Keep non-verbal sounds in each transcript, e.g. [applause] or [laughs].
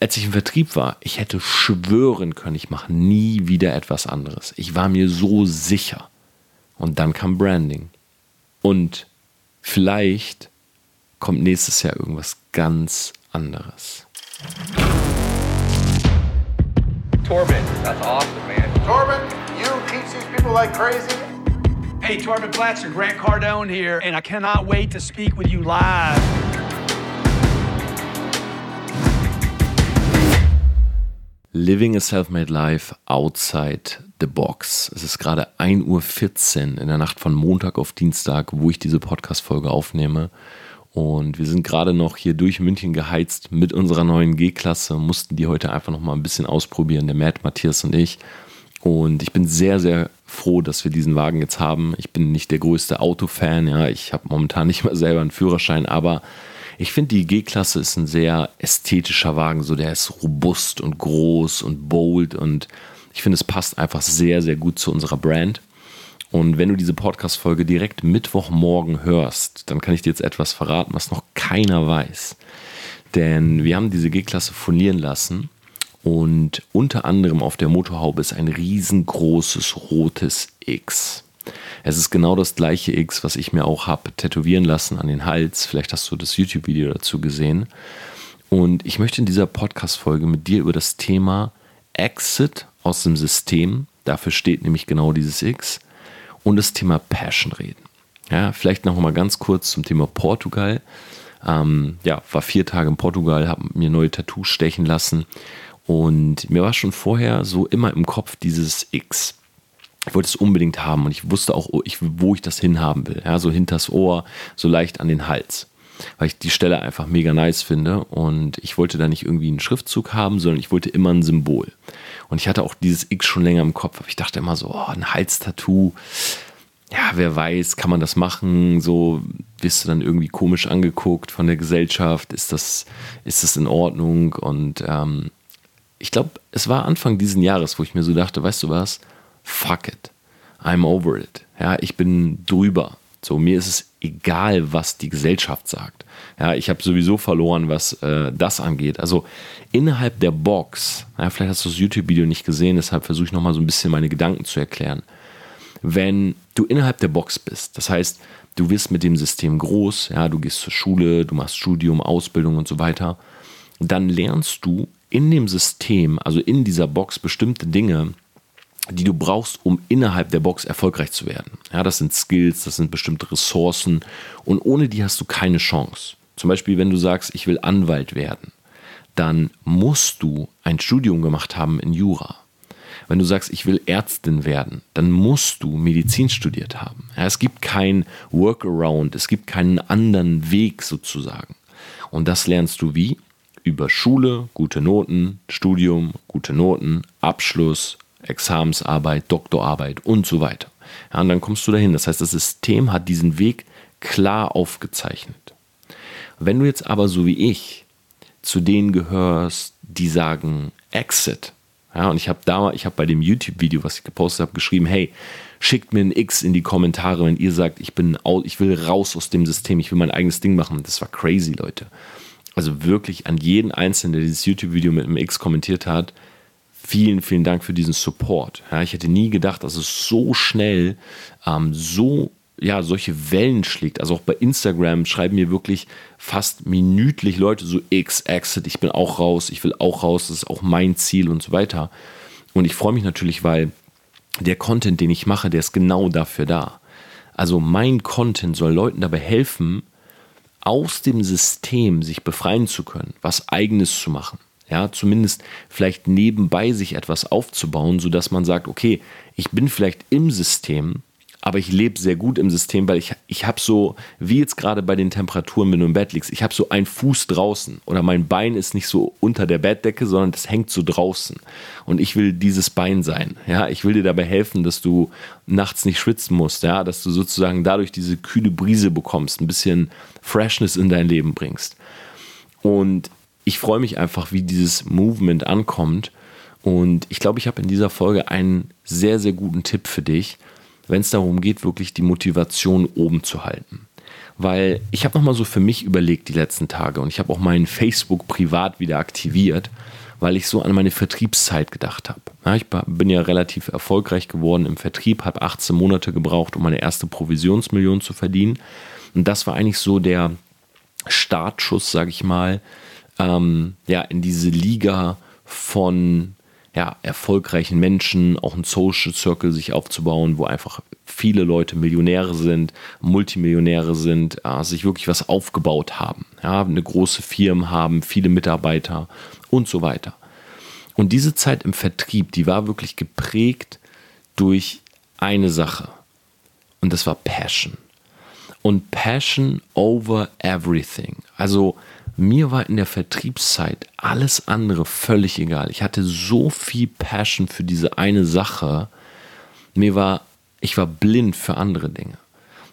als ich im Vertrieb war, ich hätte schwören können, ich mache nie wieder etwas anderes. Ich war mir so sicher. Und dann kam Branding. Und vielleicht kommt nächstes Jahr irgendwas ganz anderes. Torben, that's awesome, man. Torben, you teach these people like crazy. Hey, Torben Blatcher, Grant Cardone here, and I cannot wait to speak with you live. Living a Self-Made Life Outside the Box. Es ist gerade 1.14 Uhr in der Nacht von Montag auf Dienstag, wo ich diese Podcast-Folge aufnehme. Und wir sind gerade noch hier durch München geheizt mit unserer neuen G-Klasse, mussten die heute einfach noch mal ein bisschen ausprobieren, der Matt, Matthias und ich. Und ich bin sehr, sehr froh, dass wir diesen Wagen jetzt haben. Ich bin nicht der größte Autofan, ja, ich habe momentan nicht mal selber einen Führerschein, aber ich finde, die G-Klasse ist ein sehr ästhetischer Wagen. So, der ist robust und groß und bold und ich finde, es passt einfach sehr, sehr gut zu unserer Brand. Und wenn du diese Podcast-Folge direkt Mittwochmorgen hörst, dann kann ich dir jetzt etwas verraten, was noch keiner weiß. Denn wir haben diese G-Klasse furnieren lassen und unter anderem auf der Motorhaube ist ein riesengroßes rotes X. Es ist genau das gleiche X, was ich mir auch habe tätowieren lassen an den Hals. Vielleicht hast du das YouTube-Video dazu gesehen. Und ich möchte in dieser Podcast-Folge mit dir über das Thema Exit aus dem System, dafür steht nämlich genau dieses X, und das Thema Passion reden. Ja, vielleicht noch mal ganz kurz zum Thema Portugal. Ähm, ja, war vier Tage in Portugal, habe mir neue Tattoos stechen lassen und mir war schon vorher so immer im Kopf dieses X ich wollte es unbedingt haben und ich wusste auch, wo ich das hinhaben will. Ja, so hinters Ohr, so leicht an den Hals. Weil ich die Stelle einfach mega nice finde und ich wollte da nicht irgendwie einen Schriftzug haben, sondern ich wollte immer ein Symbol. Und ich hatte auch dieses X schon länger im Kopf, aber ich dachte immer so, oh, ein Halstattoo, ja, wer weiß, kann man das machen? So wirst du dann irgendwie komisch angeguckt von der Gesellschaft. Ist das, ist das in Ordnung? Und ähm, ich glaube, es war Anfang diesen Jahres, wo ich mir so dachte, weißt du was? Fuck it. I'm over it. Ja, ich bin drüber. So, mir ist es egal, was die Gesellschaft sagt. Ja, ich habe sowieso verloren, was äh, das angeht. Also innerhalb der Box, ja, vielleicht hast du das YouTube-Video nicht gesehen, deshalb versuche ich nochmal so ein bisschen meine Gedanken zu erklären. Wenn du innerhalb der Box bist, das heißt, du wirst mit dem System groß, ja, du gehst zur Schule, du machst Studium, Ausbildung und so weiter, dann lernst du in dem System, also in dieser Box bestimmte Dinge, die du brauchst, um innerhalb der Box erfolgreich zu werden. Ja, das sind Skills, das sind bestimmte Ressourcen und ohne die hast du keine Chance. Zum Beispiel, wenn du sagst, ich will Anwalt werden, dann musst du ein Studium gemacht haben in Jura. Wenn du sagst, ich will Ärztin werden, dann musst du Medizin studiert haben. Ja, es gibt kein Workaround, es gibt keinen anderen Weg sozusagen. Und das lernst du wie? Über Schule, gute Noten, Studium, gute Noten, Abschluss, Examensarbeit, Doktorarbeit und so weiter. Ja, und dann kommst du dahin. Das heißt, das System hat diesen Weg klar aufgezeichnet. Wenn du jetzt aber so wie ich zu denen gehörst, die sagen Exit, ja, und ich habe da, ich habe bei dem YouTube-Video, was ich gepostet habe, geschrieben, hey, schickt mir ein X in die Kommentare, wenn ihr sagt, ich bin, ich will raus aus dem System, ich will mein eigenes Ding machen. Das war crazy, Leute. Also wirklich an jeden Einzelnen, der dieses YouTube-Video mit einem X kommentiert hat, vielen, vielen Dank für diesen Support. Ja, ich hätte nie gedacht, dass es so schnell ähm, so ja, solche Wellen schlägt. Also auch bei Instagram schreiben mir wirklich fast minütlich Leute so X, Exit, ich bin auch raus, ich will auch raus, das ist auch mein Ziel und so weiter. Und ich freue mich natürlich, weil der Content, den ich mache, der ist genau dafür da. Also mein Content soll Leuten dabei helfen, aus dem System sich befreien zu können, was eigenes zu machen ja, zumindest vielleicht nebenbei sich etwas aufzubauen, sodass man sagt, okay, ich bin vielleicht im System, aber ich lebe sehr gut im System, weil ich, ich habe so, wie jetzt gerade bei den Temperaturen, wenn du im Bett liegst, ich habe so einen Fuß draußen oder mein Bein ist nicht so unter der Bettdecke, sondern das hängt so draußen. Und ich will dieses Bein sein. Ja, ich will dir dabei helfen, dass du nachts nicht schwitzen musst, ja, dass du sozusagen dadurch diese kühle Brise bekommst, ein bisschen Freshness in dein Leben bringst. Und ich freue mich einfach, wie dieses Movement ankommt. Und ich glaube, ich habe in dieser Folge einen sehr, sehr guten Tipp für dich, wenn es darum geht, wirklich die Motivation oben zu halten. weil ich habe nochmal so für mich überlegt die letzten Tage und ich habe auch meinen Facebook privat wieder aktiviert, weil ich so an meine Vertriebszeit gedacht habe. Ich bin ja relativ erfolgreich geworden im Vertrieb, habe 18 Monate gebraucht, um meine erste Provisionsmillion zu verdienen. Und das war eigentlich so der Startschuss, sage ich mal, ähm, ja, in diese Liga von ja, erfolgreichen Menschen, auch ein Social Circle sich aufzubauen, wo einfach viele Leute Millionäre sind, Multimillionäre sind, äh, sich wirklich was aufgebaut haben, ja, eine große Firma haben, viele Mitarbeiter und so weiter. Und diese Zeit im Vertrieb, die war wirklich geprägt durch eine Sache und das war Passion. Und Passion over everything. Also mir war in der Vertriebszeit alles andere völlig egal. Ich hatte so viel Passion für diese eine Sache. Mir war, ich war blind für andere Dinge.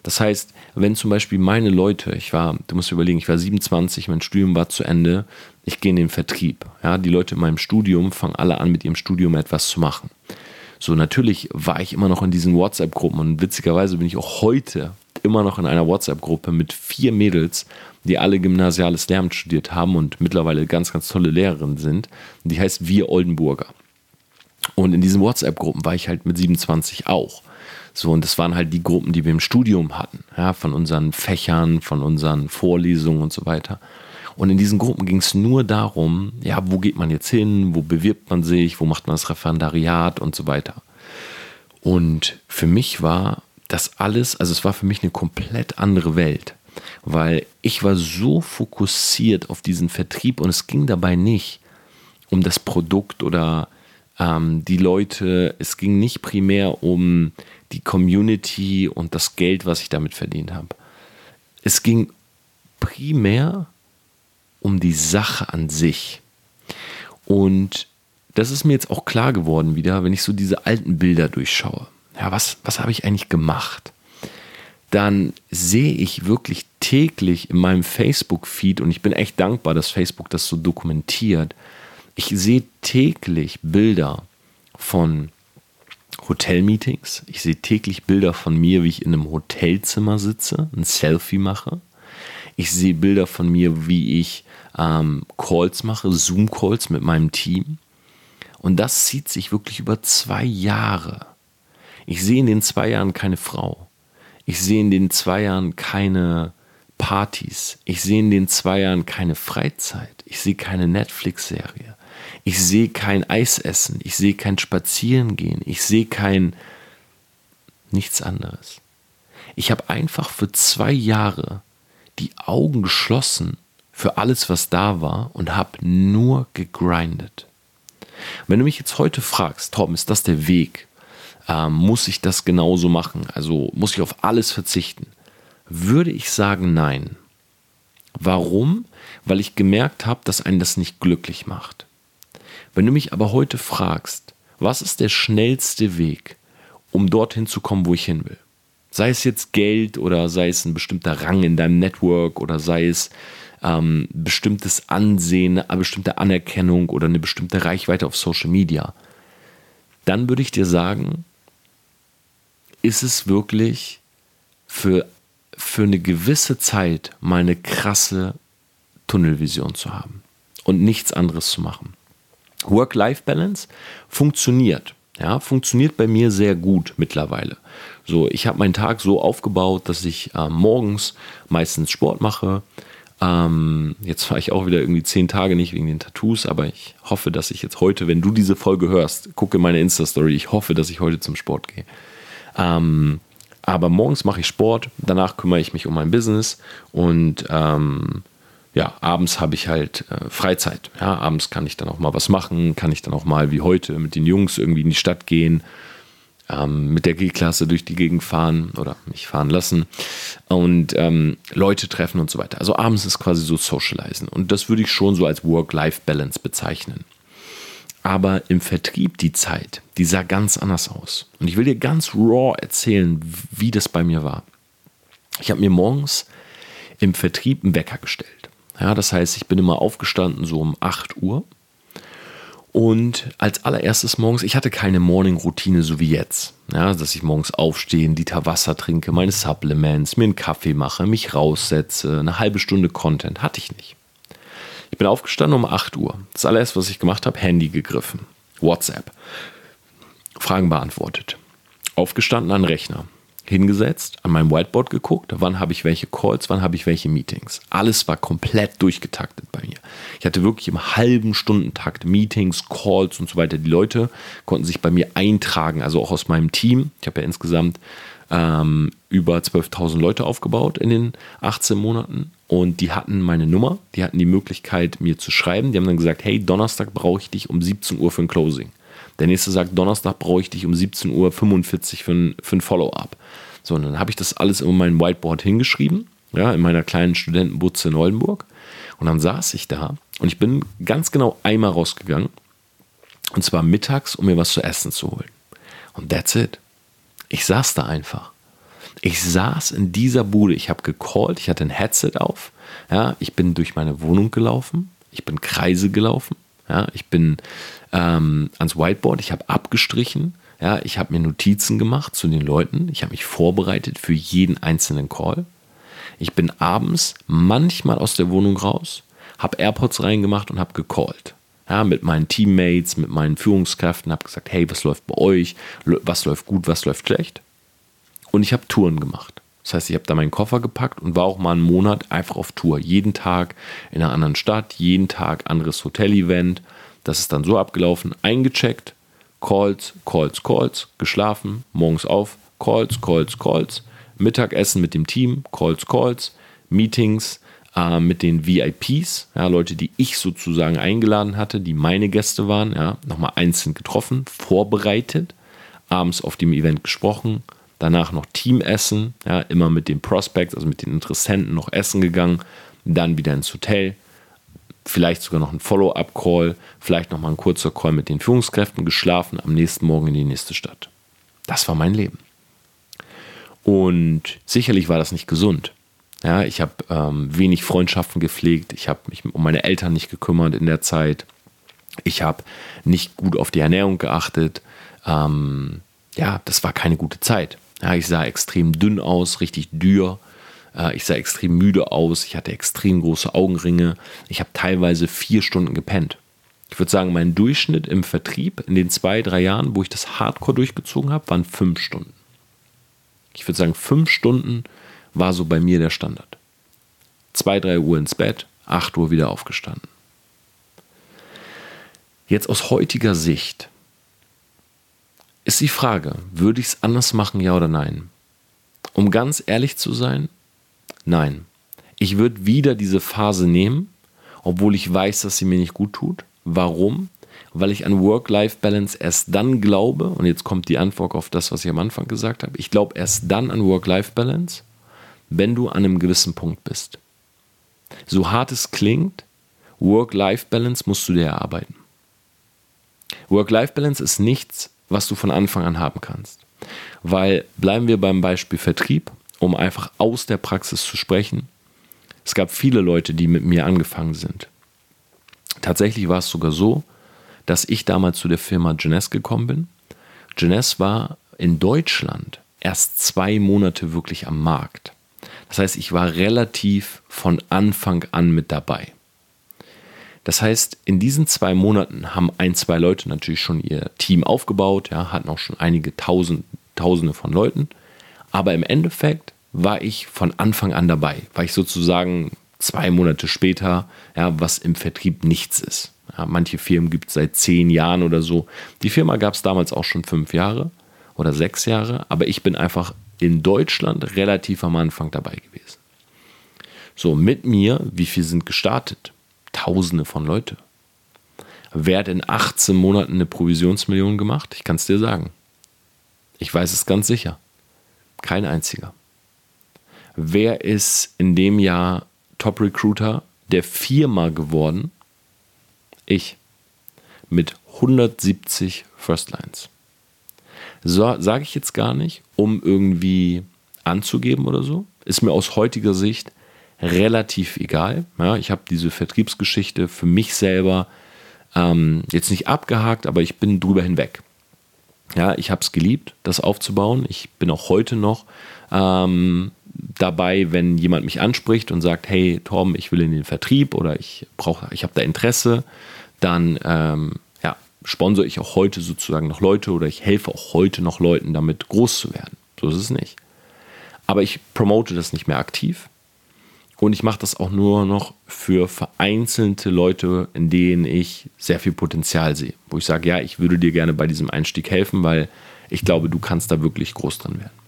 Das heißt, wenn zum Beispiel meine Leute, ich war, du musst überlegen, ich war 27, mein Studium war zu Ende, ich gehe in den Vertrieb. Ja, die Leute in meinem Studium fangen alle an, mit ihrem Studium etwas zu machen. So, natürlich war ich immer noch in diesen WhatsApp-Gruppen und witzigerweise bin ich auch heute immer noch in einer WhatsApp-Gruppe mit vier Mädels, die alle gymnasiales Lehramt studiert haben und mittlerweile ganz, ganz tolle Lehrerinnen sind. Die heißt Wir Oldenburger. Und in diesen WhatsApp-Gruppen war ich halt mit 27 auch. So, und das waren halt die Gruppen, die wir im Studium hatten, ja, von unseren Fächern, von unseren Vorlesungen und so weiter. Und in diesen Gruppen ging es nur darum, ja, wo geht man jetzt hin, wo bewirbt man sich, wo macht man das Referendariat und so weiter. Und für mich war das alles, also es war für mich eine komplett andere Welt weil ich war so fokussiert auf diesen Vertrieb und es ging dabei nicht um das Produkt oder ähm, die Leute, es ging nicht primär um die Community und das Geld, was ich damit verdient habe. Es ging primär um die Sache an sich. Und das ist mir jetzt auch klar geworden wieder, wenn ich so diese alten Bilder durchschaue. Ja, was, was habe ich eigentlich gemacht? Dann sehe ich wirklich täglich in meinem Facebook-Feed, und ich bin echt dankbar, dass Facebook das so dokumentiert, ich sehe täglich Bilder von Hotelmeetings. Ich sehe täglich Bilder von mir, wie ich in einem Hotelzimmer sitze, ein Selfie mache. Ich sehe Bilder von mir, wie ich ähm, Calls mache, Zoom-Calls mit meinem Team. Und das zieht sich wirklich über zwei Jahre. Ich sehe in den zwei Jahren keine Frau. Ich sehe in den zwei Jahren keine Partys. Ich sehe in den zwei Jahren keine Freizeit. Ich sehe keine Netflix-Serie. Ich sehe kein Eisessen. Ich sehe kein Spazierengehen. Ich sehe kein nichts anderes. Ich habe einfach für zwei Jahre die Augen geschlossen für alles, was da war und habe nur gegrindet. Wenn du mich jetzt heute fragst, Tom, ist das der Weg? Ähm, muss ich das genauso machen? Also muss ich auf alles verzichten? Würde ich sagen, nein. Warum? Weil ich gemerkt habe, dass einen das nicht glücklich macht. Wenn du mich aber heute fragst, was ist der schnellste Weg, um dorthin zu kommen, wo ich hin will? Sei es jetzt Geld oder sei es ein bestimmter Rang in deinem Network oder sei es ähm, bestimmtes Ansehen, eine bestimmte Anerkennung oder eine bestimmte Reichweite auf Social Media, dann würde ich dir sagen, ist es wirklich für, für eine gewisse Zeit mal eine krasse Tunnelvision zu haben und nichts anderes zu machen. Work-Life-Balance funktioniert. Ja, funktioniert bei mir sehr gut mittlerweile. So, ich habe meinen Tag so aufgebaut, dass ich äh, morgens meistens Sport mache. Ähm, jetzt war ich auch wieder irgendwie zehn Tage nicht wegen den Tattoos, aber ich hoffe, dass ich jetzt heute, wenn du diese Folge hörst, gucke meine Insta-Story, ich hoffe, dass ich heute zum Sport gehe. Ähm, aber morgens mache ich Sport, danach kümmere ich mich um mein Business und ähm, ja, abends habe ich halt äh, Freizeit. Ja, abends kann ich dann auch mal was machen, kann ich dann auch mal wie heute mit den Jungs irgendwie in die Stadt gehen, ähm, mit der G-Klasse durch die Gegend fahren oder mich fahren lassen und ähm, Leute treffen und so weiter. Also abends ist quasi so Socializen und das würde ich schon so als Work-Life-Balance bezeichnen. Aber im Vertrieb die Zeit, die sah ganz anders aus. Und ich will dir ganz raw erzählen, wie das bei mir war. Ich habe mir morgens im Vertrieb einen Wecker gestellt. Ja, das heißt, ich bin immer aufgestanden so um 8 Uhr. Und als allererstes morgens, ich hatte keine Morning-Routine so wie jetzt. Ja, dass ich morgens aufstehe, Liter Wasser trinke, meine Supplements, mir einen Kaffee mache, mich raussetze, eine halbe Stunde Content. Hatte ich nicht. Ich bin aufgestanden um 8 Uhr. Das allererste, was ich gemacht habe, Handy gegriffen. WhatsApp. Fragen beantwortet. Aufgestanden an Rechner hingesetzt, an meinem Whiteboard geguckt, wann habe ich welche Calls, wann habe ich welche Meetings. Alles war komplett durchgetaktet bei mir. Ich hatte wirklich im halben Stundentakt Meetings, Calls und so weiter. Die Leute konnten sich bei mir eintragen, also auch aus meinem Team. Ich habe ja insgesamt ähm, über 12.000 Leute aufgebaut in den 18 Monaten und die hatten meine Nummer, die hatten die Möglichkeit, mir zu schreiben. Die haben dann gesagt, hey, Donnerstag brauche ich dich um 17 Uhr für ein Closing. Der nächste sagt, Donnerstag brauche ich dich um 17.45 Uhr für ein, für ein Follow-up. So, und dann habe ich das alles in mein Whiteboard hingeschrieben, ja, in meiner kleinen Studentenbutze in Oldenburg. Und dann saß ich da und ich bin ganz genau einmal rausgegangen. Und zwar mittags, um mir was zu essen zu holen. Und that's it. Ich saß da einfach. Ich saß in dieser Bude, ich habe gecallt, ich hatte ein Headset auf. Ja, ich bin durch meine Wohnung gelaufen, ich bin Kreise gelaufen, ja, ich bin ähm, ans Whiteboard, ich habe abgestrichen, ja, ich habe mir Notizen gemacht zu den Leuten, ich habe mich vorbereitet für jeden einzelnen Call. Ich bin abends manchmal aus der Wohnung raus, habe AirPods reingemacht und habe gecallt. Ja, mit meinen Teammates, mit meinen Führungskräften, habe gesagt, hey, was läuft bei euch, was läuft gut, was läuft schlecht. Und ich habe Touren gemacht. Das heißt, ich habe da meinen Koffer gepackt und war auch mal einen Monat einfach auf Tour. Jeden Tag in einer anderen Stadt, jeden Tag anderes Hotel-Event. Das ist dann so abgelaufen, eingecheckt, Calls, Calls, Calls, geschlafen, morgens auf, Calls, Calls, Calls, Mittagessen mit dem Team, Calls, Calls, Meetings äh, mit den VIPs, ja, Leute, die ich sozusagen eingeladen hatte, die meine Gäste waren, ja, nochmal einzeln getroffen, vorbereitet, abends auf dem Event gesprochen, danach noch Teamessen, ja, immer mit den Prospects, also mit den Interessenten noch essen gegangen, dann wieder ins Hotel, vielleicht sogar noch ein Follow-up-Call, vielleicht noch mal ein kurzer Call mit den Führungskräften, geschlafen, am nächsten Morgen in die nächste Stadt. Das war mein Leben. Und sicherlich war das nicht gesund. Ja, ich habe ähm, wenig Freundschaften gepflegt, ich habe mich um meine Eltern nicht gekümmert in der Zeit, ich habe nicht gut auf die Ernährung geachtet. Ähm, ja, das war keine gute Zeit. Ja, ich sah extrem dünn aus, richtig dürr. Äh, ich sah extrem müde aus, ich hatte extrem große Augenringe. Ich habe teilweise vier Stunden gepennt. Ich würde sagen, mein Durchschnitt im Vertrieb in den zwei, drei Jahren, wo ich das Hardcore durchgezogen habe, waren fünf Stunden. Ich würde sagen, fünf Stunden war so bei mir der Standard. Zwei, drei Uhr ins Bett, acht Uhr wieder aufgestanden. Jetzt aus heutiger Sicht ist die Frage, würde ich es anders machen, ja oder nein? Um ganz ehrlich zu sein, Nein. Ich würde wieder diese Phase nehmen, obwohl ich weiß, dass sie mir nicht gut tut. Warum? Weil ich an Work-Life-Balance erst dann glaube, und jetzt kommt die Antwort auf das, was ich am Anfang gesagt habe, ich glaube erst dann an Work-Life-Balance, wenn du an einem gewissen Punkt bist. So hart es klingt, Work-Life-Balance musst du dir erarbeiten. Work-Life-Balance ist nichts, was du von Anfang an haben kannst. Weil bleiben wir beim Beispiel Vertrieb um einfach aus der Praxis zu sprechen. Es gab viele Leute, die mit mir angefangen sind. Tatsächlich war es sogar so, dass ich damals zu der Firma Jeunesse gekommen bin. Jeunesse war in Deutschland erst zwei Monate wirklich am Markt. Das heißt, ich war relativ von Anfang an mit dabei. Das heißt, in diesen zwei Monaten haben ein, zwei Leute natürlich schon ihr Team aufgebaut, ja, hatten auch schon einige Tausend, Tausende von Leuten. Aber im Endeffekt war ich von Anfang an dabei, war ich sozusagen zwei Monate später, ja, was im Vertrieb nichts ist. Ja, manche Firmen gibt es seit zehn Jahren oder so. Die Firma gab es damals auch schon fünf Jahre oder sechs Jahre, aber ich bin einfach in Deutschland relativ am Anfang dabei gewesen. So, mit mir, wie viel sind gestartet? Tausende von Leute. Wer hat in 18 Monaten eine Provisionsmillion gemacht? Ich kann es dir sagen. Ich weiß es ganz sicher. Kein einziger. Wer ist in dem Jahr Top Recruiter der Firma geworden? Ich. Mit 170 First Lines. So, Sage ich jetzt gar nicht, um irgendwie anzugeben oder so. Ist mir aus heutiger Sicht relativ egal. Ja, ich habe diese Vertriebsgeschichte für mich selber ähm, jetzt nicht abgehakt, aber ich bin drüber hinweg. Ja, ich habe es geliebt, das aufzubauen. Ich bin auch heute noch ähm, dabei, wenn jemand mich anspricht und sagt, hey Torben, ich will in den Vertrieb oder ich brauche, ich habe da Interesse, dann ähm, ja, sponsere ich auch heute sozusagen noch Leute oder ich helfe auch heute noch Leuten damit groß zu werden. So ist es nicht. Aber ich promote das nicht mehr aktiv. Und ich mache das auch nur noch für vereinzelte Leute, in denen ich sehr viel Potenzial sehe. Wo ich sage, ja, ich würde dir gerne bei diesem Einstieg helfen, weil ich glaube, du kannst da wirklich groß drin werden.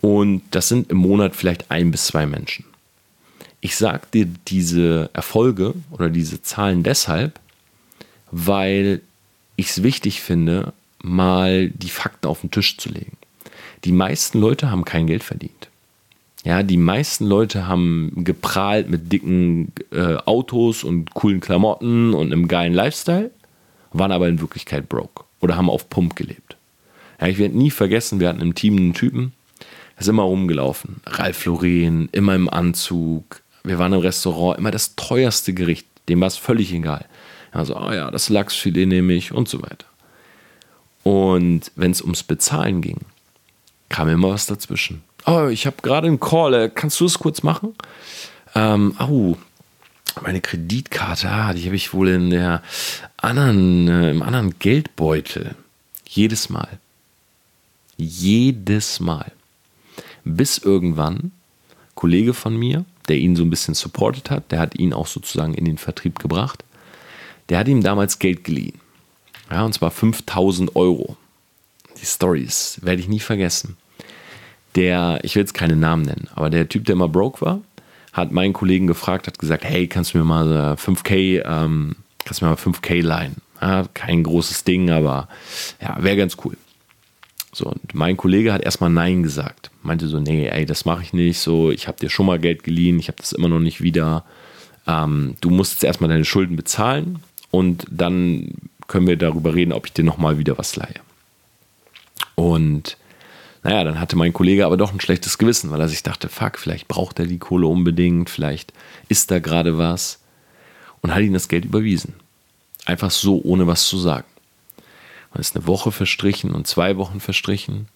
Und das sind im Monat vielleicht ein bis zwei Menschen. Ich sage dir diese Erfolge oder diese Zahlen deshalb, weil ich es wichtig finde, mal die Fakten auf den Tisch zu legen. Die meisten Leute haben kein Geld verdient. Ja, die meisten Leute haben geprahlt mit dicken äh, Autos und coolen Klamotten und einem geilen Lifestyle, waren aber in Wirklichkeit broke oder haben auf Pump gelebt. Ja, ich werde nie vergessen, wir hatten im Team einen Typen, der ist immer rumgelaufen. Ralf Lauren, immer im Anzug. Wir waren im Restaurant, immer das teuerste Gericht. Dem war es völlig egal. Also, oh ja, das Lachsfilet nehme ich und so weiter. Und wenn es ums Bezahlen ging, kam immer was dazwischen. Oh, ich habe gerade einen Call, äh, kannst du es kurz machen? Ähm, oh, meine Kreditkarte, ah, die habe ich wohl in der anderen, äh, im anderen Geldbeutel. Jedes Mal. Jedes Mal. Bis irgendwann Kollege von mir, der ihn so ein bisschen supportet hat, der hat ihn auch sozusagen in den Vertrieb gebracht, der hat ihm damals Geld geliehen. Ja, und zwar 5000 Euro. Die Stories werde ich nie vergessen. Der, ich will jetzt keine Namen nennen, aber der Typ, der immer broke war, hat meinen Kollegen gefragt, hat gesagt, hey, kannst du mir mal 5K, ähm, kannst du mir mal 5K leihen? Ja, kein großes Ding, aber ja, wäre ganz cool. So, und mein Kollege hat erstmal Nein gesagt. Meinte so, nee, ey, das mache ich nicht. So, ich habe dir schon mal Geld geliehen, ich habe das immer noch nicht wieder. Ähm, du musst jetzt erstmal deine Schulden bezahlen und dann können wir darüber reden, ob ich dir nochmal wieder was leihe. Und naja, dann hatte mein Kollege aber doch ein schlechtes Gewissen, weil er sich dachte, fuck, vielleicht braucht er die Kohle unbedingt, vielleicht ist da gerade was. Und hat ihm das Geld überwiesen. Einfach so, ohne was zu sagen. Und ist eine Woche verstrichen und zwei Wochen verstrichen.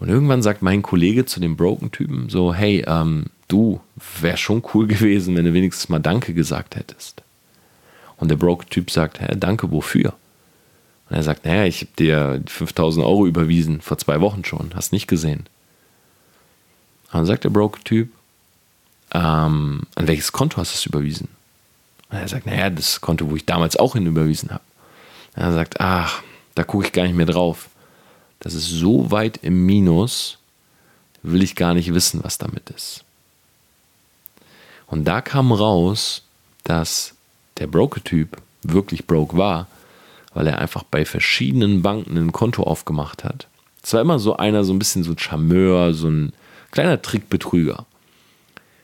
Und irgendwann sagt mein Kollege zu dem Broken-Typen so, hey, ähm, du, wäre schon cool gewesen, wenn du wenigstens mal Danke gesagt hättest. Und der Broken-Typ sagt, hä, danke, wofür? Und er sagt, naja, ich habe dir 5000 Euro überwiesen, vor zwei Wochen schon, hast nicht gesehen. Und dann sagt der Broken-Typ, ähm, an welches Konto hast du es überwiesen? Und er sagt, naja, das Konto, wo ich damals auch hin überwiesen habe. Er sagt, ach, da gucke ich gar nicht mehr drauf. Das ist so weit im Minus, will ich gar nicht wissen, was damit ist. Und da kam raus, dass der Broker-Typ wirklich broke war, weil er einfach bei verschiedenen Banken ein Konto aufgemacht hat. Es war immer so einer, so ein bisschen so ein Charmeur, so ein kleiner Trickbetrüger.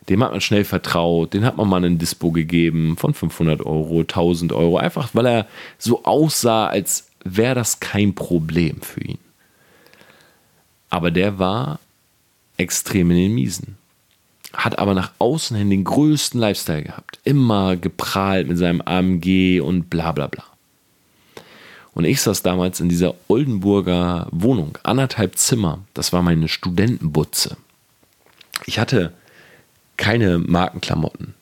Dem hat man schnell vertraut, den hat man mal einen Dispo gegeben von 500 Euro, 1000 Euro, einfach weil er so aussah, als wäre das kein Problem für ihn. Aber der war extrem in den Miesen. Hat aber nach außen hin den größten Lifestyle gehabt. Immer geprahlt mit seinem AMG und bla bla bla. Und ich saß damals in dieser Oldenburger Wohnung, anderthalb Zimmer. Das war meine Studentenbutze. Ich hatte keine Markenklamotten.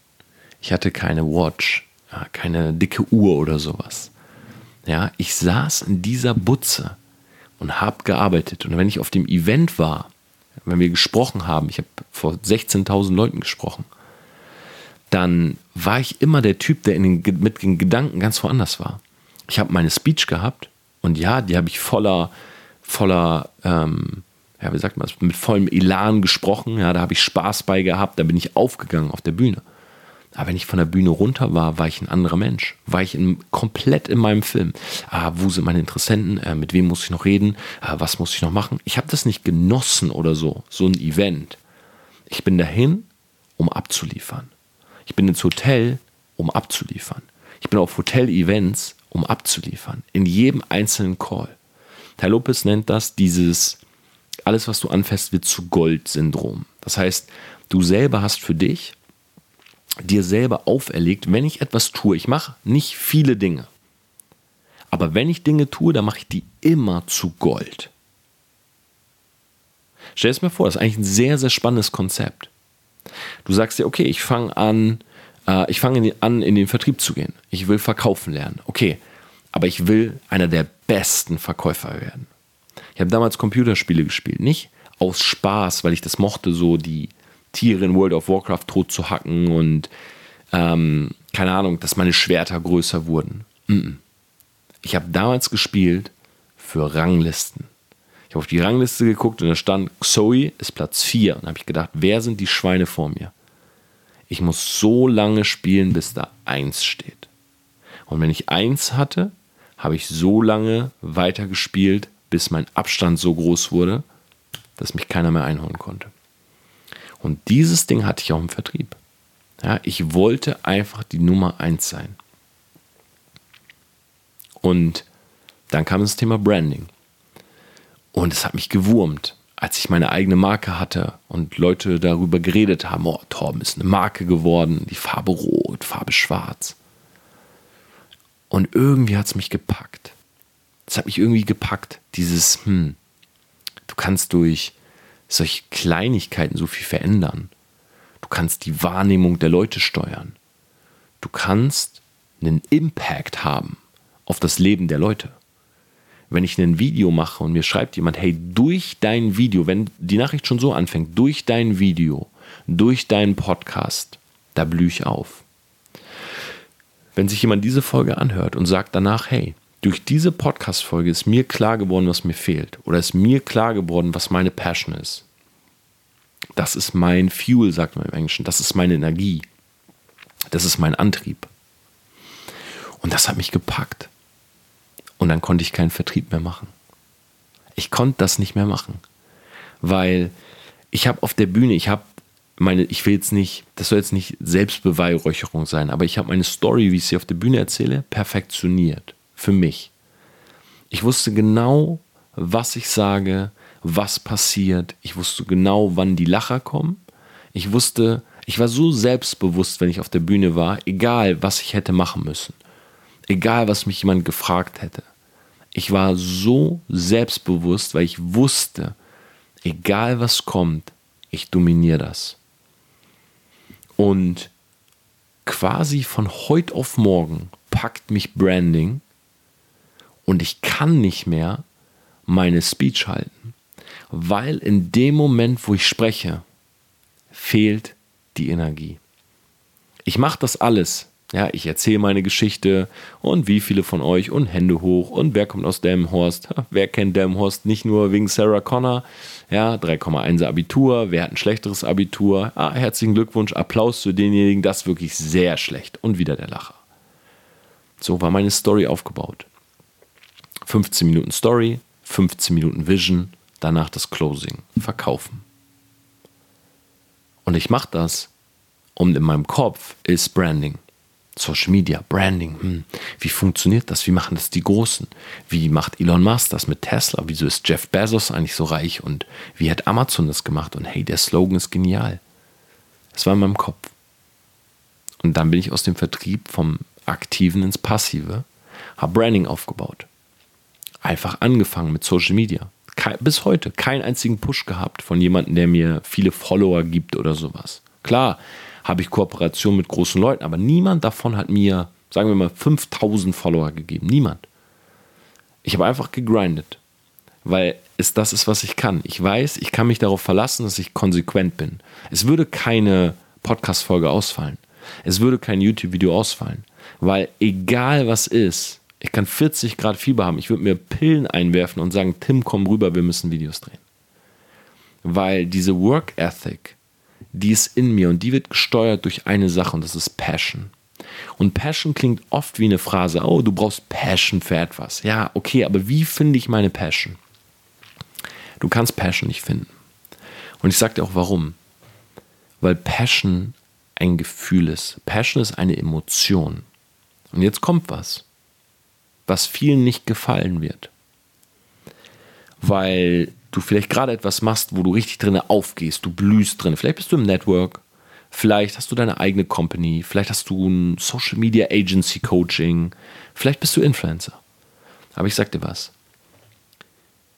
Ich hatte keine Watch, keine dicke Uhr oder sowas. Ja, ich saß in dieser Butze und habe gearbeitet. Und wenn ich auf dem Event war, wenn wir gesprochen haben, ich habe vor 16.000 Leuten gesprochen, dann war ich immer der Typ, der den, mit den Gedanken ganz woanders war. Ich habe meine Speech gehabt und ja, die habe ich voller, voller, ähm, ja, wie sagt man das, mit vollem Elan gesprochen. Ja, da habe ich Spaß bei gehabt, da bin ich aufgegangen auf der Bühne. Aber wenn ich von der Bühne runter war, war ich ein anderer Mensch. War ich in, komplett in meinem Film. Ah, wo sind meine Interessenten? Äh, mit wem muss ich noch reden? Ah, was muss ich noch machen? Ich habe das nicht genossen oder so, so ein Event. Ich bin dahin, um abzuliefern. Ich bin ins Hotel, um abzuliefern. Ich bin auf Hotel-Events, um abzuliefern. In jedem einzelnen Call. Herr Lopez nennt das dieses, alles was du anfasst, wird zu Gold-Syndrom. Das heißt, du selber hast für dich dir selber auferlegt, wenn ich etwas tue, ich mache nicht viele Dinge, aber wenn ich Dinge tue, dann mache ich die immer zu Gold. Stell es mir vor, das ist eigentlich ein sehr, sehr spannendes Konzept. Du sagst dir, okay, ich fange an, äh, ich fange an, in den Vertrieb zu gehen. Ich will verkaufen lernen. Okay, aber ich will einer der besten Verkäufer werden. Ich habe damals Computerspiele gespielt, nicht aus Spaß, weil ich das mochte, so die Tiere in World of Warcraft tot zu hacken und ähm, keine Ahnung, dass meine Schwerter größer wurden. Ich habe damals gespielt für Ranglisten. Ich habe auf die Rangliste geguckt und da stand, Zoe ist Platz 4. Und habe ich gedacht, wer sind die Schweine vor mir? Ich muss so lange spielen, bis da 1 steht. Und wenn ich 1 hatte, habe ich so lange weiter gespielt, bis mein Abstand so groß wurde, dass mich keiner mehr einholen konnte. Und dieses Ding hatte ich auch im Vertrieb. Ja, ich wollte einfach die Nummer 1 sein. Und dann kam das Thema Branding. Und es hat mich gewurmt, als ich meine eigene Marke hatte und Leute darüber geredet haben, oh, Torben ist eine Marke geworden, die Farbe rot, Farbe schwarz. Und irgendwie hat es mich gepackt. Es hat mich irgendwie gepackt, dieses, hm, du kannst durch solche Kleinigkeiten so viel verändern. Du kannst die Wahrnehmung der Leute steuern. Du kannst einen Impact haben auf das Leben der Leute. Wenn ich ein Video mache und mir schreibt jemand, hey, durch dein Video, wenn die Nachricht schon so anfängt, durch dein Video, durch deinen Podcast, da blühe ich auf. Wenn sich jemand diese Folge anhört und sagt danach, hey, durch diese Podcast-Folge ist mir klar geworden, was mir fehlt, oder ist mir klar geworden, was meine Passion ist. Das ist mein Fuel, sagt man im Englischen. Das ist meine Energie. Das ist mein Antrieb. Und das hat mich gepackt. Und dann konnte ich keinen Vertrieb mehr machen. Ich konnte das nicht mehr machen, weil ich habe auf der Bühne, ich habe meine, ich will jetzt nicht, das soll jetzt nicht Selbstbeweihräucherung sein, aber ich habe meine Story, wie ich sie auf der Bühne erzähle, perfektioniert. Für mich. Ich wusste genau, was ich sage, was passiert. Ich wusste genau, wann die Lacher kommen. Ich wusste, ich war so selbstbewusst, wenn ich auf der Bühne war, egal was ich hätte machen müssen. Egal was mich jemand gefragt hätte. Ich war so selbstbewusst, weil ich wusste, egal was kommt, ich dominiere das. Und quasi von heute auf morgen packt mich Branding und ich kann nicht mehr meine Speech halten, weil in dem Moment, wo ich spreche, fehlt die Energie. Ich mache das alles. Ja, ich erzähle meine Geschichte und wie viele von euch und Hände hoch und wer kommt aus Delmenhorst? Wer kennt Delmenhorst nicht nur wegen Sarah Connor? Ja, 3,1 Abitur, wer hat ein schlechteres Abitur? Ah, herzlichen Glückwunsch, Applaus zu denjenigen, das ist wirklich sehr schlecht. Und wieder der Lacher. So war meine Story aufgebaut. 15 Minuten Story, 15 Minuten Vision, danach das Closing, verkaufen. Und ich mache das, und in meinem Kopf ist Branding. Social Media, Branding, hm. wie funktioniert das? Wie machen das die Großen? Wie macht Elon Musk das mit Tesla? Wieso ist Jeff Bezos eigentlich so reich? Und wie hat Amazon das gemacht? Und hey, der Slogan ist genial. Das war in meinem Kopf. Und dann bin ich aus dem Vertrieb vom Aktiven ins Passive, habe Branding aufgebaut. Einfach angefangen mit Social Media. bis heute keinen einzigen Push gehabt von jemandem, der mir viele Follower gibt oder sowas. Klar, habe ich Kooperation mit großen Leuten, aber niemand davon hat mir, sagen wir mal, 5000 Follower gegeben. Niemand. Ich habe einfach gegrindet, weil es das ist, was ich kann. Ich weiß, ich kann mich darauf verlassen, dass ich konsequent bin. Es würde keine Podcast-Folge ausfallen. Es würde kein YouTube-Video ausfallen, weil egal was ist, ich kann 40 Grad Fieber haben, ich würde mir Pillen einwerfen und sagen, Tim, komm rüber, wir müssen Videos drehen. Weil diese Work Ethic, die ist in mir und die wird gesteuert durch eine Sache und das ist Passion. Und Passion klingt oft wie eine Phrase, oh, du brauchst Passion für etwas. Ja, okay, aber wie finde ich meine Passion? Du kannst Passion nicht finden. Und ich sage dir auch warum. Weil Passion ein Gefühl ist. Passion ist eine Emotion. Und jetzt kommt was, was vielen nicht gefallen wird. Weil du vielleicht gerade etwas machst, wo du richtig drin aufgehst, du blühst drin. Vielleicht bist du im Network, Vielleicht hast du deine eigene Company, vielleicht hast du ein Social Media Agency Coaching, vielleicht bist du Influencer. Aber ich sag dir was.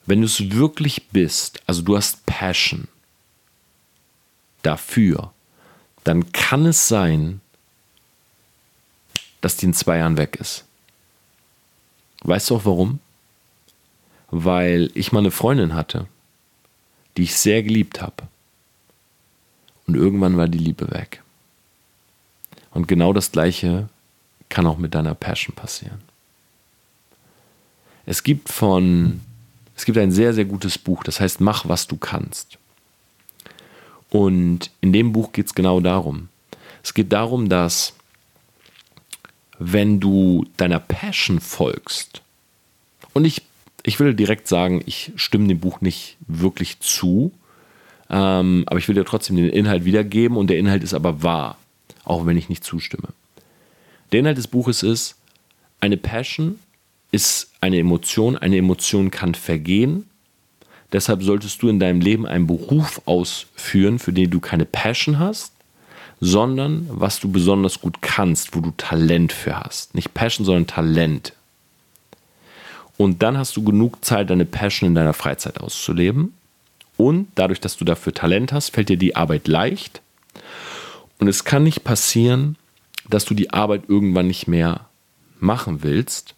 Wenn du es wirklich bist, also du hast Passion dafür, dann kann es sein, dass die in zwei Jahren weg ist. Weißt du auch warum? Weil ich mal eine Freundin hatte, die ich sehr geliebt habe. Und irgendwann war die Liebe weg. Und genau das Gleiche kann auch mit deiner Passion passieren. Es gibt von, es gibt ein sehr, sehr gutes Buch, das heißt Mach, was du kannst. Und in dem Buch geht es genau darum. Es geht darum, dass wenn du deiner Passion folgst, und ich, ich will direkt sagen, ich stimme dem Buch nicht wirklich zu, ähm, aber ich will dir trotzdem den Inhalt wiedergeben und der Inhalt ist aber wahr, auch wenn ich nicht zustimme. Der Inhalt des Buches ist, eine Passion ist eine Emotion, eine Emotion kann vergehen. Deshalb solltest du in deinem Leben einen Beruf ausführen, für den du keine Passion hast, sondern was du besonders gut kannst, wo du Talent für hast. Nicht Passion, sondern Talent. Und dann hast du genug Zeit, deine Passion in deiner Freizeit auszuleben. Und dadurch, dass du dafür Talent hast, fällt dir die Arbeit leicht. Und es kann nicht passieren, dass du die Arbeit irgendwann nicht mehr machen willst,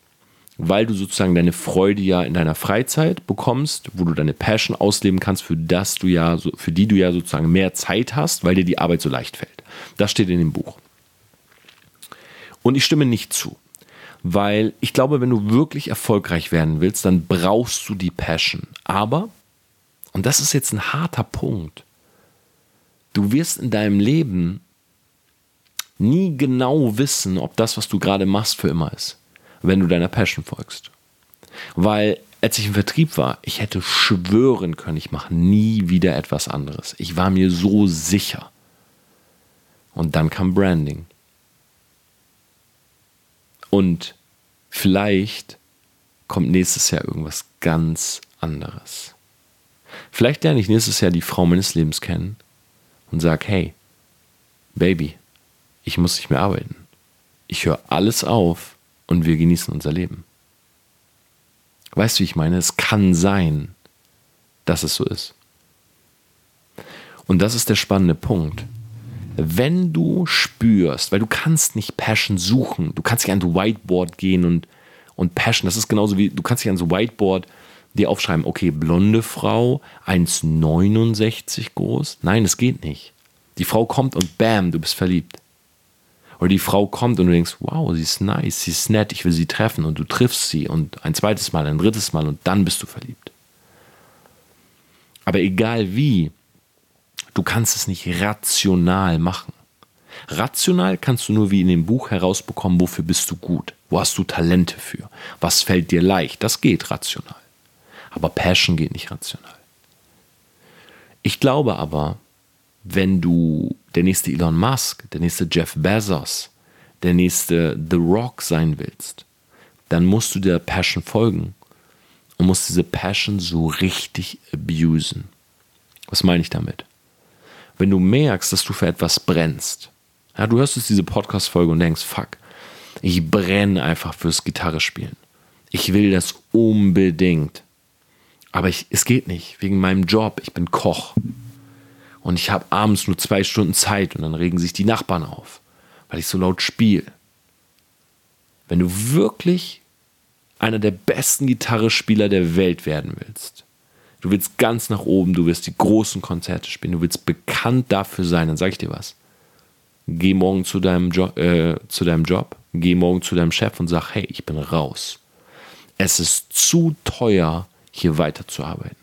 weil du sozusagen deine Freude ja in deiner Freizeit bekommst, wo du deine Passion ausleben kannst, für das du ja, für die du ja sozusagen mehr Zeit hast, weil dir die Arbeit so leicht fällt. Das steht in dem Buch. Und ich stimme nicht zu, weil ich glaube, wenn du wirklich erfolgreich werden willst, dann brauchst du die Passion. Aber, und das ist jetzt ein harter Punkt, du wirst in deinem Leben nie genau wissen, ob das, was du gerade machst, für immer ist, wenn du deiner Passion folgst. Weil als ich im Vertrieb war, ich hätte schwören können, ich mache nie wieder etwas anderes. Ich war mir so sicher. Und dann kam Branding. Und vielleicht kommt nächstes Jahr irgendwas ganz anderes. Vielleicht lerne ich nächstes Jahr die Frau meines Lebens kennen und sage, hey, Baby, ich muss nicht mehr arbeiten. Ich höre alles auf und wir genießen unser Leben. Weißt du, wie ich meine? Es kann sein, dass es so ist. Und das ist der spannende Punkt wenn du spürst, weil du kannst nicht Passion suchen, du kannst nicht ans Whiteboard gehen und, und Passion, das ist genauso wie, du kannst nicht ans Whiteboard dir aufschreiben, okay, blonde Frau, 1,69 groß. Nein, das geht nicht. Die Frau kommt und bam, du bist verliebt. Oder die Frau kommt und du denkst, wow, sie ist nice, sie ist nett, ich will sie treffen und du triffst sie und ein zweites Mal, ein drittes Mal und dann bist du verliebt. Aber egal wie, Du kannst es nicht rational machen. Rational kannst du nur wie in dem Buch herausbekommen, wofür bist du gut, wo hast du Talente für, was fällt dir leicht, das geht rational. Aber Passion geht nicht rational. Ich glaube aber, wenn du der nächste Elon Musk, der nächste Jeff Bezos, der nächste The Rock sein willst, dann musst du der Passion folgen und musst diese Passion so richtig abusen. Was meine ich damit? Wenn du merkst, dass du für etwas brennst, ja, du hörst jetzt diese Podcast-Folge und denkst, fuck, ich brenne einfach fürs Gitarrespielen. Ich will das unbedingt. Aber ich, es geht nicht, wegen meinem Job. Ich bin Koch. Und ich habe abends nur zwei Stunden Zeit und dann regen sich die Nachbarn auf, weil ich so laut spiele. Wenn du wirklich einer der besten Gitarrespieler der Welt werden willst, Du willst ganz nach oben, du wirst die großen Konzerte spielen, du willst bekannt dafür sein, dann sage ich dir was. Geh morgen zu deinem, jo äh, zu deinem Job, geh morgen zu deinem Chef und sag, hey, ich bin raus. Es ist zu teuer, hier weiterzuarbeiten.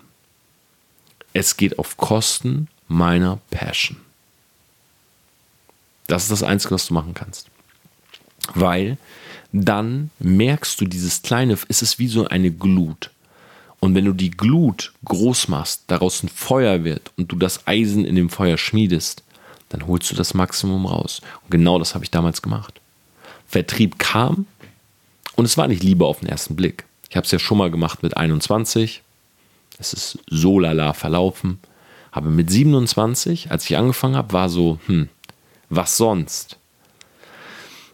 Es geht auf Kosten meiner Passion. Das ist das Einzige, was du machen kannst. Weil dann merkst du dieses kleine, es ist wie so eine Glut. Und wenn du die Glut groß machst, daraus ein Feuer wird und du das Eisen in dem Feuer schmiedest, dann holst du das Maximum raus. Und genau das habe ich damals gemacht. Vertrieb kam und es war nicht Liebe auf den ersten Blick. Ich habe es ja schon mal gemacht mit 21. Es ist so lala verlaufen. Aber mit 27, als ich angefangen habe, war so, hm, Was sonst?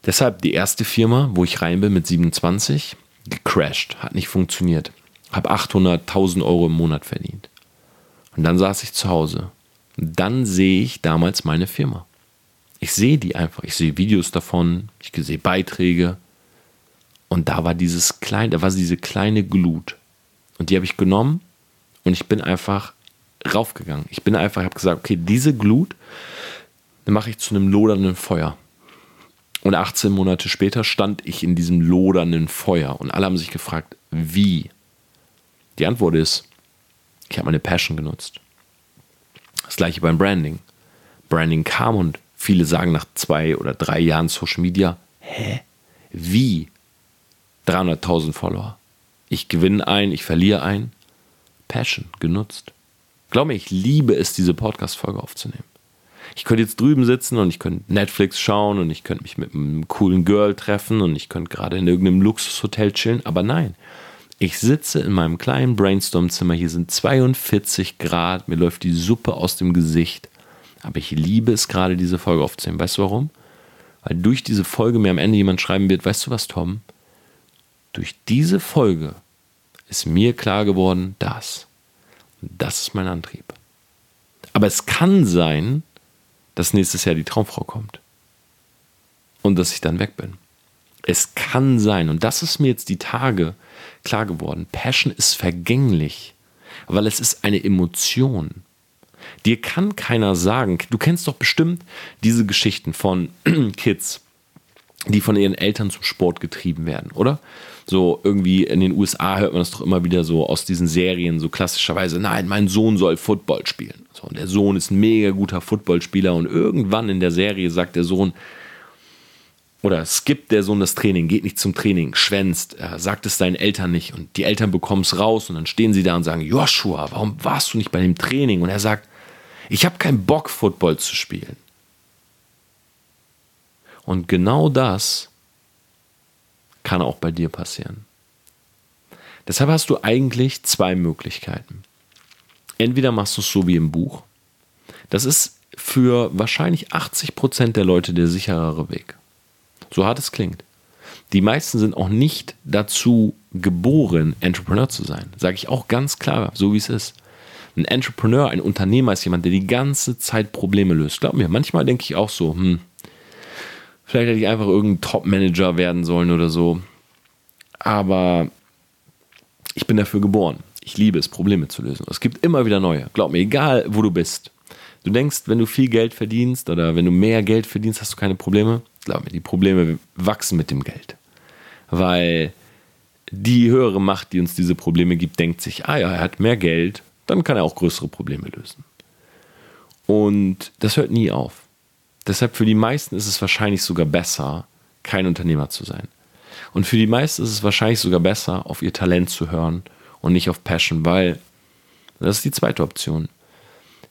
Deshalb die erste Firma, wo ich rein bin mit 27, gecrashed, hat nicht funktioniert. Habe 800.000 Euro im Monat verdient. Und dann saß ich zu Hause. Und dann sehe ich damals meine Firma. Ich sehe die einfach. Ich sehe Videos davon, ich sehe Beiträge. Und da war dieses kleine, da war diese kleine Glut. Und die habe ich genommen und ich bin einfach raufgegangen. Ich bin einfach, habe gesagt, okay, diese Glut mache ich zu einem lodernden Feuer. Und 18 Monate später stand ich in diesem lodernden Feuer und alle haben sich gefragt, wie? Die Antwort ist, ich habe meine Passion genutzt. Das gleiche beim Branding. Branding kam und viele sagen nach zwei oder drei Jahren Social Media, hä? Wie? 300.000 Follower. Ich gewinne ein, ich verliere ein. Passion genutzt. Glaub mir, ich liebe es, diese Podcast-Folge aufzunehmen. Ich könnte jetzt drüben sitzen und ich könnte Netflix schauen und ich könnte mich mit einem coolen Girl treffen und ich könnte gerade in irgendeinem Luxushotel chillen, aber nein. Ich sitze in meinem kleinen Brainstorm-Zimmer, hier sind 42 Grad, mir läuft die Suppe aus dem Gesicht. Aber ich liebe es gerade, diese Folge aufzunehmen. Weißt du warum? Weil durch diese Folge mir am Ende jemand schreiben wird, weißt du was, Tom? Durch diese Folge ist mir klar geworden, das. Und das ist mein Antrieb. Aber es kann sein, dass nächstes Jahr die Traumfrau kommt. Und dass ich dann weg bin. Es kann sein, und das ist mir jetzt die Tage klar geworden, Passion ist vergänglich, weil es ist eine Emotion. Dir kann keiner sagen, du kennst doch bestimmt diese Geschichten von [clears throat] Kids, die von ihren Eltern zum Sport getrieben werden, oder? So irgendwie in den USA hört man das doch immer wieder so aus diesen Serien, so klassischerweise, nein, mein Sohn soll Football spielen. So, und der Sohn ist ein mega guter Footballspieler und irgendwann in der Serie sagt der Sohn, oder skippt der Sohn das Training, geht nicht zum Training, schwänzt, äh, sagt es seinen Eltern nicht und die Eltern bekommen es raus und dann stehen sie da und sagen, Joshua, warum warst du nicht bei dem Training? Und er sagt, ich habe keinen Bock, Football zu spielen. Und genau das kann auch bei dir passieren. Deshalb hast du eigentlich zwei Möglichkeiten. Entweder machst du es so wie im Buch. Das ist für wahrscheinlich 80% der Leute der sicherere Weg. So hart es klingt. Die meisten sind auch nicht dazu geboren, Entrepreneur zu sein. Sage ich auch ganz klar, so wie es ist. Ein Entrepreneur, ein Unternehmer ist jemand, der die ganze Zeit Probleme löst. Glaub mir, manchmal denke ich auch so, hm, Vielleicht hätte ich einfach irgendein Top-Manager werden sollen oder so. Aber ich bin dafür geboren. Ich liebe es, Probleme zu lösen. Es gibt immer wieder neue. Glaub mir, egal wo du bist. Du denkst, wenn du viel Geld verdienst oder wenn du mehr Geld verdienst, hast du keine Probleme. Glaub mir, die Probleme wachsen mit dem Geld. Weil die höhere Macht, die uns diese Probleme gibt, denkt sich, ah ja, er hat mehr Geld, dann kann er auch größere Probleme lösen. Und das hört nie auf. Deshalb für die meisten ist es wahrscheinlich sogar besser, kein Unternehmer zu sein. Und für die meisten ist es wahrscheinlich sogar besser, auf ihr Talent zu hören und nicht auf Passion, weil das ist die zweite Option.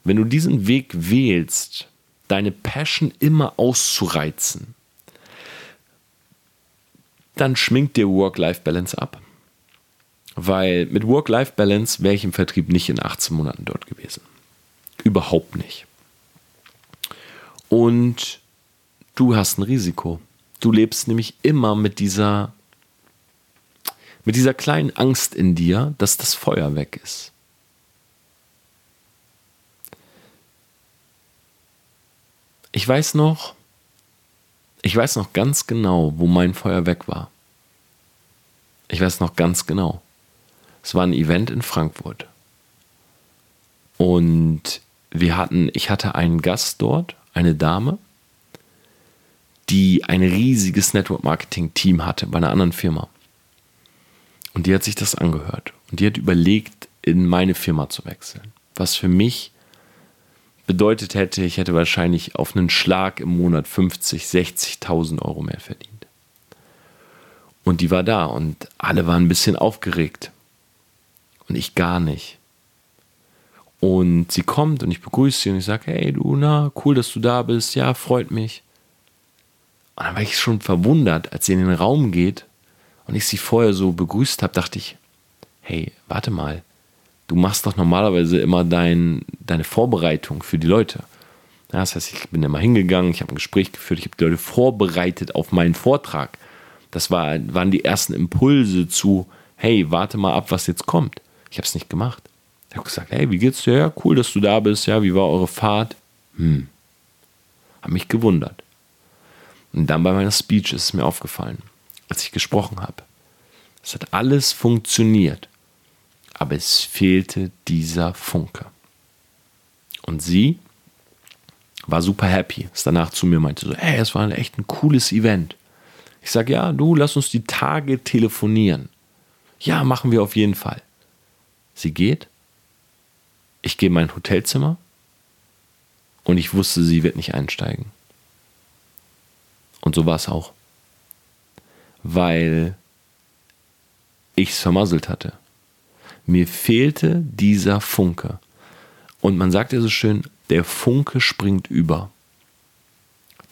Wenn du diesen Weg wählst, deine Passion immer auszureizen, dann schminkt dir Work-Life-Balance ab. Weil mit Work-Life-Balance wäre ich im Vertrieb nicht in 18 Monaten dort gewesen. Überhaupt nicht. Und du hast ein Risiko. Du lebst nämlich immer mit dieser, mit dieser kleinen Angst in dir, dass das Feuer weg ist. Ich weiß noch, ich weiß noch ganz genau, wo mein Feuer weg war. Ich weiß noch ganz genau. Es war ein Event in Frankfurt. Und wir hatten, ich hatte einen Gast dort, eine Dame, die ein riesiges Network-Marketing-Team hatte bei einer anderen Firma. Und die hat sich das angehört. Und die hat überlegt, in meine Firma zu wechseln. Was für mich bedeutet hätte, ich hätte wahrscheinlich auf einen Schlag im Monat 50, 60.000 Euro mehr verdient. Und die war da und alle waren ein bisschen aufgeregt. Und ich gar nicht. Und sie kommt und ich begrüße sie und ich sage, hey du, na, cool, dass du da bist, ja, freut mich. Und dann war ich schon verwundert, als sie in den Raum geht und ich sie vorher so begrüßt habe, dachte ich, hey, warte mal, du machst doch normalerweise immer dein, deine Vorbereitung für die Leute. Ja, das heißt, ich bin immer hingegangen, ich habe ein Gespräch geführt, ich habe die Leute vorbereitet auf meinen Vortrag. Das war, waren die ersten Impulse zu, hey, warte mal ab, was jetzt kommt. Ich habe es nicht gemacht. Ich habe gesagt, hey, wie geht's dir? Ja, cool, dass du da bist. Ja, wie war eure Fahrt? Hm. Hab mich gewundert. Und dann bei meiner Speech ist es mir aufgefallen, als ich gesprochen habe. Es hat alles funktioniert, aber es fehlte dieser Funke. Und sie war super happy, ist danach zu mir meinte so, ey, es war echt ein cooles Event. Ich sage, ja, du, lass uns die Tage telefonieren. Ja, machen wir auf jeden Fall. Sie geht, ich gehe in mein Hotelzimmer und ich wusste, sie wird nicht einsteigen. Und so war es auch. Weil ich es vermasselt hatte. Mir fehlte dieser Funke. Und man sagt ja so schön, der Funke springt über.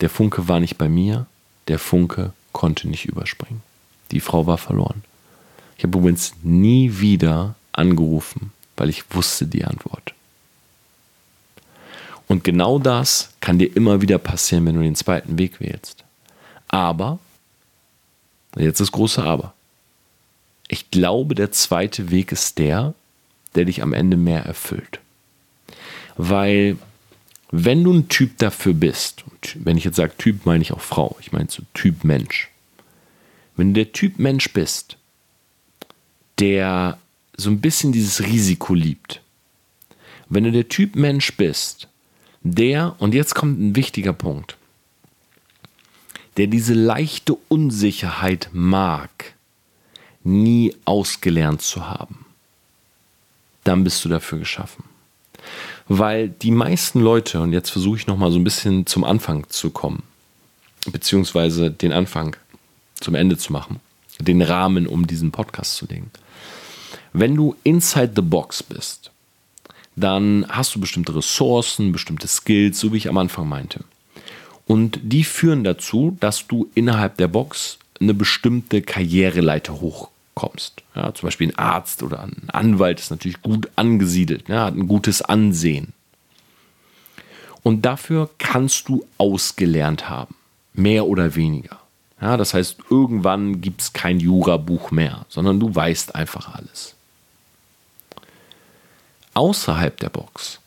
Der Funke war nicht bei mir, der Funke konnte nicht überspringen. Die Frau war verloren. Ich habe übrigens nie wieder angerufen, weil ich wusste die Antwort. Und genau das kann dir immer wieder passieren, wenn du den zweiten Weg wählst. Aber, jetzt das große Aber. Ich glaube, der zweite Weg ist der, der dich am Ende mehr erfüllt. Weil, wenn du ein Typ dafür bist, und wenn ich jetzt sage Typ, meine ich auch Frau, ich meine so Typ Mensch. Wenn du der Typ Mensch bist, der so ein bisschen dieses Risiko liebt, wenn du der Typ Mensch bist, der, und jetzt kommt ein wichtiger Punkt, der diese leichte Unsicherheit mag, nie ausgelernt zu haben, dann bist du dafür geschaffen. Weil die meisten Leute, und jetzt versuche ich nochmal so ein bisschen zum Anfang zu kommen, beziehungsweise den Anfang zum Ende zu machen, den Rahmen, um diesen Podcast zu legen. Wenn du inside the box bist, dann hast du bestimmte Ressourcen, bestimmte Skills, so wie ich am Anfang meinte. Und die führen dazu, dass du innerhalb der Box eine bestimmte Karriereleiter hochkommst. Ja, zum Beispiel ein Arzt oder ein Anwalt ist natürlich gut angesiedelt, ja, hat ein gutes Ansehen. Und dafür kannst du ausgelernt haben, mehr oder weniger. Ja, das heißt, irgendwann gibt es kein Jurabuch mehr, sondern du weißt einfach alles. Außerhalb der Box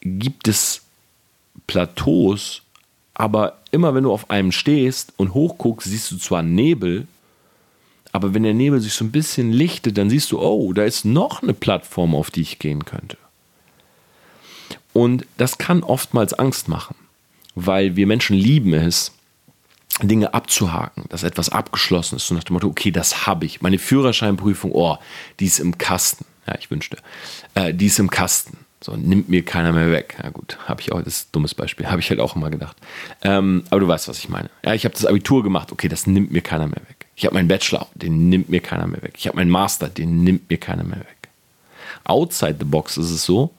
gibt es Plateaus, aber immer wenn du auf einem stehst und hochguckst, siehst du zwar Nebel, aber wenn der Nebel sich so ein bisschen lichtet, dann siehst du, oh, da ist noch eine Plattform, auf die ich gehen könnte. Und das kann oftmals Angst machen, weil wir Menschen lieben es, Dinge abzuhaken, dass etwas abgeschlossen ist, so nach dem Motto, okay, das habe ich. Meine Führerscheinprüfung, oh, die ist im Kasten. Ja, ich wünschte. Äh, die ist im Kasten. So, nimmt mir keiner mehr weg. Ja gut, habe ich auch, das ist ein dummes Beispiel, [laughs] habe ich halt auch immer gedacht. Ähm, aber du weißt, was ich meine. Ja, ich habe das Abitur gemacht, okay, das nimmt mir keiner mehr weg. Ich habe meinen Bachelor, den nimmt mir keiner mehr weg. Ich habe meinen Master, den nimmt mir keiner mehr weg. Outside the box ist es so,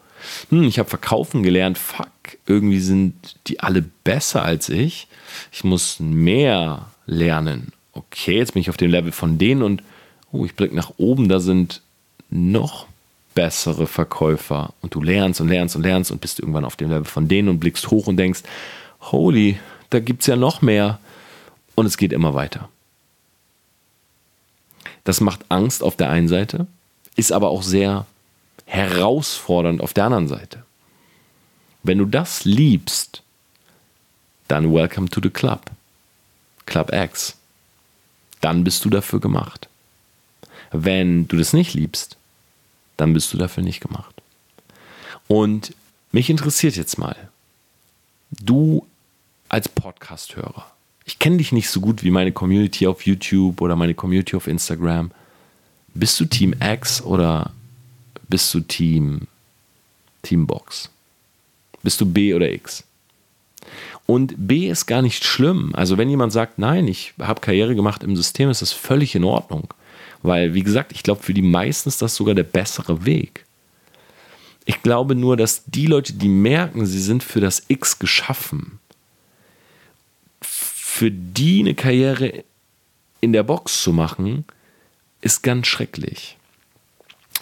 hm, ich habe verkaufen gelernt, fuck, irgendwie sind die alle besser als ich. Ich muss mehr lernen. Okay, jetzt bin ich auf dem Level von denen und oh, ich blicke nach oben, da sind noch bessere Verkäufer und du lernst und lernst und lernst und bist irgendwann auf dem Level von denen und blickst hoch und denkst, holy, da gibt es ja noch mehr und es geht immer weiter. Das macht Angst auf der einen Seite, ist aber auch sehr herausfordernd auf der anderen Seite. Wenn du das liebst, dann welcome to the club. Club X. Dann bist du dafür gemacht. Wenn du das nicht liebst, dann bist du dafür nicht gemacht. Und mich interessiert jetzt mal, du als Podcast-Hörer, ich kenne dich nicht so gut wie meine Community auf YouTube oder meine Community auf Instagram. Bist du Team X oder bist du Team Teambox? Bist du B oder X? Und B ist gar nicht schlimm. Also wenn jemand sagt, nein, ich habe Karriere gemacht im System, ist das völlig in Ordnung. Weil, wie gesagt, ich glaube, für die meisten ist das sogar der bessere Weg. Ich glaube nur, dass die Leute, die merken, sie sind für das X geschaffen, für die eine Karriere in der Box zu machen, ist ganz schrecklich.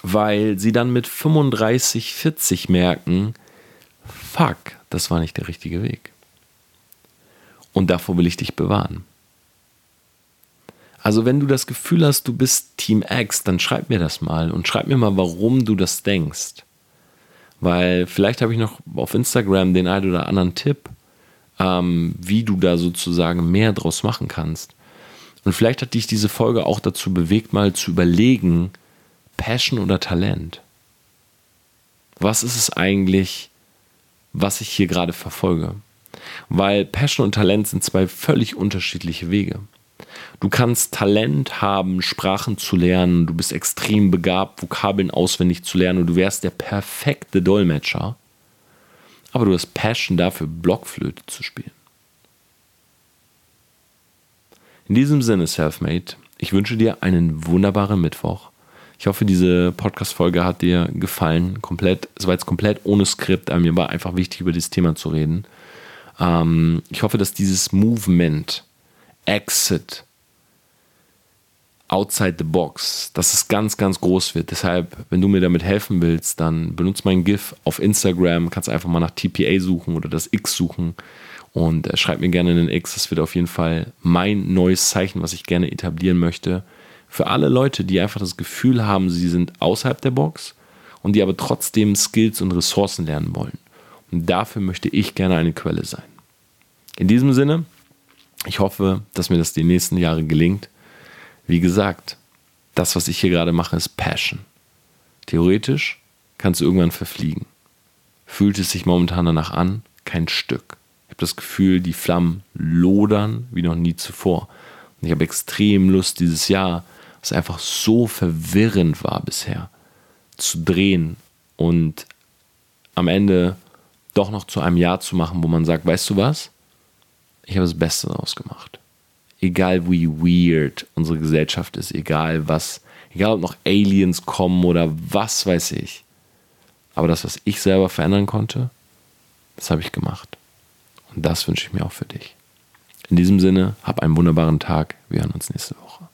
Weil sie dann mit 35, 40 merken, fuck, das war nicht der richtige Weg. Und davor will ich dich bewahren. Also wenn du das Gefühl hast, du bist Team X, dann schreib mir das mal und schreib mir mal, warum du das denkst. Weil vielleicht habe ich noch auf Instagram den einen oder anderen Tipp, ähm, wie du da sozusagen mehr draus machen kannst. Und vielleicht hat dich diese Folge auch dazu bewegt, mal zu überlegen, Passion oder Talent? Was ist es eigentlich, was ich hier gerade verfolge? Weil Passion und Talent sind zwei völlig unterschiedliche Wege. Du kannst Talent haben, Sprachen zu lernen, du bist extrem begabt, Vokabeln auswendig zu lernen und du wärst der perfekte Dolmetscher. Aber du hast Passion dafür, Blockflöte zu spielen. In diesem Sinne, Selfmade, ich wünsche dir einen wunderbaren Mittwoch. Ich hoffe, diese Podcast-Folge hat dir gefallen. Komplett, es war jetzt komplett ohne Skript, aber mir war einfach wichtig, über dieses Thema zu reden. Ähm, ich hoffe, dass dieses Movement, Exit, outside the box, dass es ganz, ganz groß wird. Deshalb, wenn du mir damit helfen willst, dann benutze mein GIF auf Instagram, kannst einfach mal nach TPA suchen oder das X suchen und äh, schreib mir gerne einen X. Das wird auf jeden Fall mein neues Zeichen, was ich gerne etablieren möchte. Für alle Leute, die einfach das Gefühl haben, sie sind außerhalb der Box und die aber trotzdem Skills und Ressourcen lernen wollen. Und dafür möchte ich gerne eine Quelle sein. In diesem Sinne, ich hoffe, dass mir das die nächsten Jahre gelingt. Wie gesagt, das, was ich hier gerade mache, ist Passion. Theoretisch kannst du irgendwann verfliegen. Fühlt es sich momentan danach an? Kein Stück. Ich habe das Gefühl, die Flammen lodern wie noch nie zuvor. Und ich habe extrem Lust, dieses Jahr, was einfach so verwirrend war bisher, zu drehen und am Ende doch noch zu einem Jahr zu machen, wo man sagt, weißt du was? Ich habe das Beste daraus gemacht. Egal wie weird unsere Gesellschaft ist, egal was, egal ob noch Aliens kommen oder was weiß ich. Aber das, was ich selber verändern konnte, das habe ich gemacht. Und das wünsche ich mir auch für dich. In diesem Sinne, hab einen wunderbaren Tag. Wir hören uns nächste Woche.